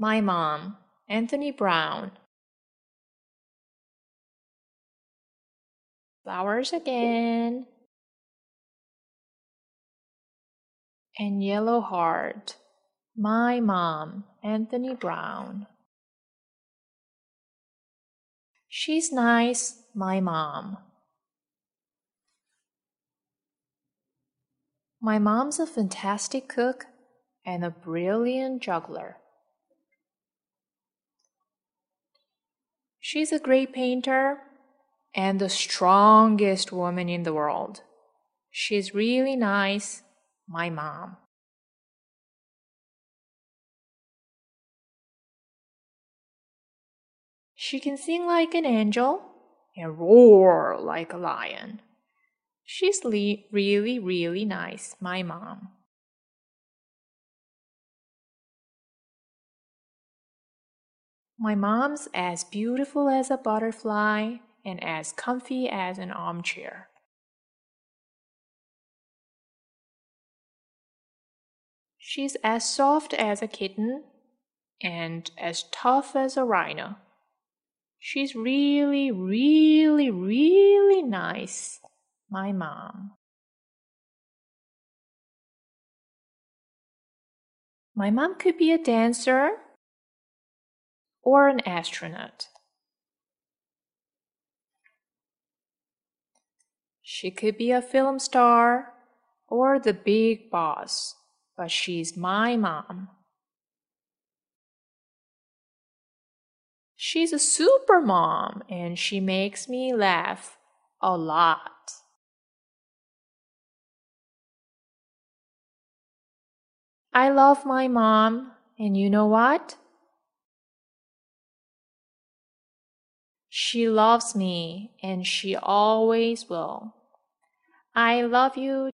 My mom, Anthony Browne. Flowers again. And Yellow Heart. My mom, Anthony Browne. She's nice, my mom. My mom's a fantastic cook and a brilliant juggler. She's a great painter and the strongest woman in the world. She's really nice, my mom. She can sing like an angel and roar like a lion. She's really, really nice, my mom. My mom's as beautiful as a butterfly and as comfy as an armchair. She's as soft as a kitten and as tough as a rhino. She's really, really, really nice, my mom. My mom could be a dancer or an astronaut. She could be a film star or the big boss, but she's my mom. She's a super mom and she makes me laugh a lot. I love my mom, and you know what? She loves me and she always will. I love you